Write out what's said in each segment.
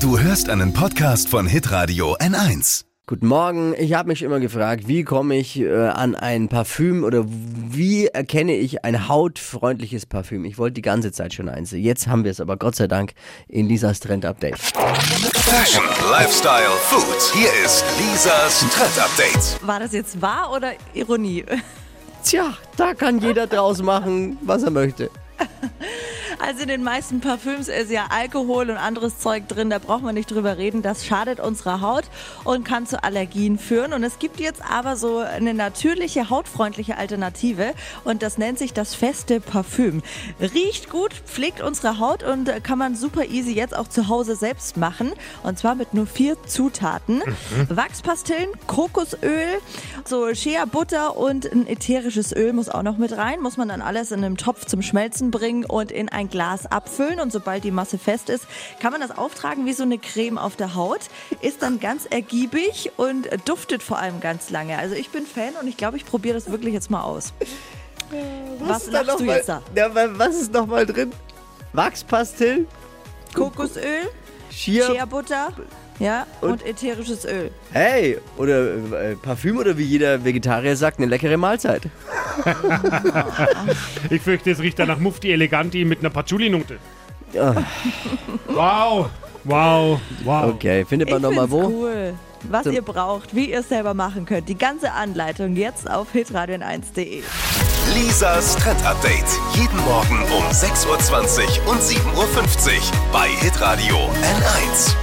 Du hörst einen Podcast von Hitradio N1. Guten Morgen. Ich habe mich immer gefragt, wie komme ich äh, an ein Parfüm oder wie erkenne ich ein hautfreundliches Parfüm? Ich wollte die ganze Zeit schon eins. Jetzt haben wir es aber Gott sei Dank in Lisas Trend Update. Fashion, Lifestyle, Food. Hier ist Lisas Trend Update. War das jetzt wahr oder Ironie? Tja, da kann jeder draus machen, was er möchte. Also in den meisten Parfüms ist ja Alkohol und anderes Zeug drin, da braucht man nicht drüber reden. Das schadet unserer Haut und kann zu Allergien führen. Und es gibt jetzt aber so eine natürliche, hautfreundliche Alternative und das nennt sich das feste Parfüm. Riecht gut, pflegt unsere Haut und kann man super easy jetzt auch zu Hause selbst machen. Und zwar mit nur vier Zutaten. Wachspastillen, Kokosöl, so Shea Butter und ein ätherisches Öl muss auch noch mit rein. Muss man dann alles in einem Topf zum Schmelzen bringen und in ein Glas abfüllen. Und sobald die Masse fest ist, kann man das auftragen wie so eine Creme auf der Haut. Ist dann ganz ergiebig und duftet vor allem ganz lange. Also ich bin Fan und ich glaube, ich probiere das wirklich jetzt mal aus. Was, ist da lachst du noch jetzt mal, da? Ja, wa- was ist nochmal drin? Wachspastillen, Kokosöl, Shea, Shea Butter, ja, und, Und- ätherisches Öl. hey, oder äh, Parfüm oder wie jeder Vegetarier sagt, eine leckere Mahlzeit. Ich fürchte, es riecht danach Mufti Eleganti mit einer Patchouli-Note. Ah. Wow, wow, wow. Okay, findet man Ich nochmal wo? cool. Was Zum- ihr braucht, wie ihr es selber machen könnt. Die ganze Anleitung jetzt auf hitradion1.de. Lisas Trend Update. Jeden Morgen um 6.20 Uhr und 7.50 Uhr bei Hitradio N1.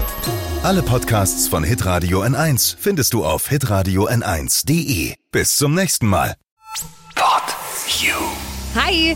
Alle Podcasts von Hitradio N1 findest du auf hitradio n1.de. Bis zum nächsten Mal. You. Hi!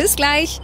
Bis gleich.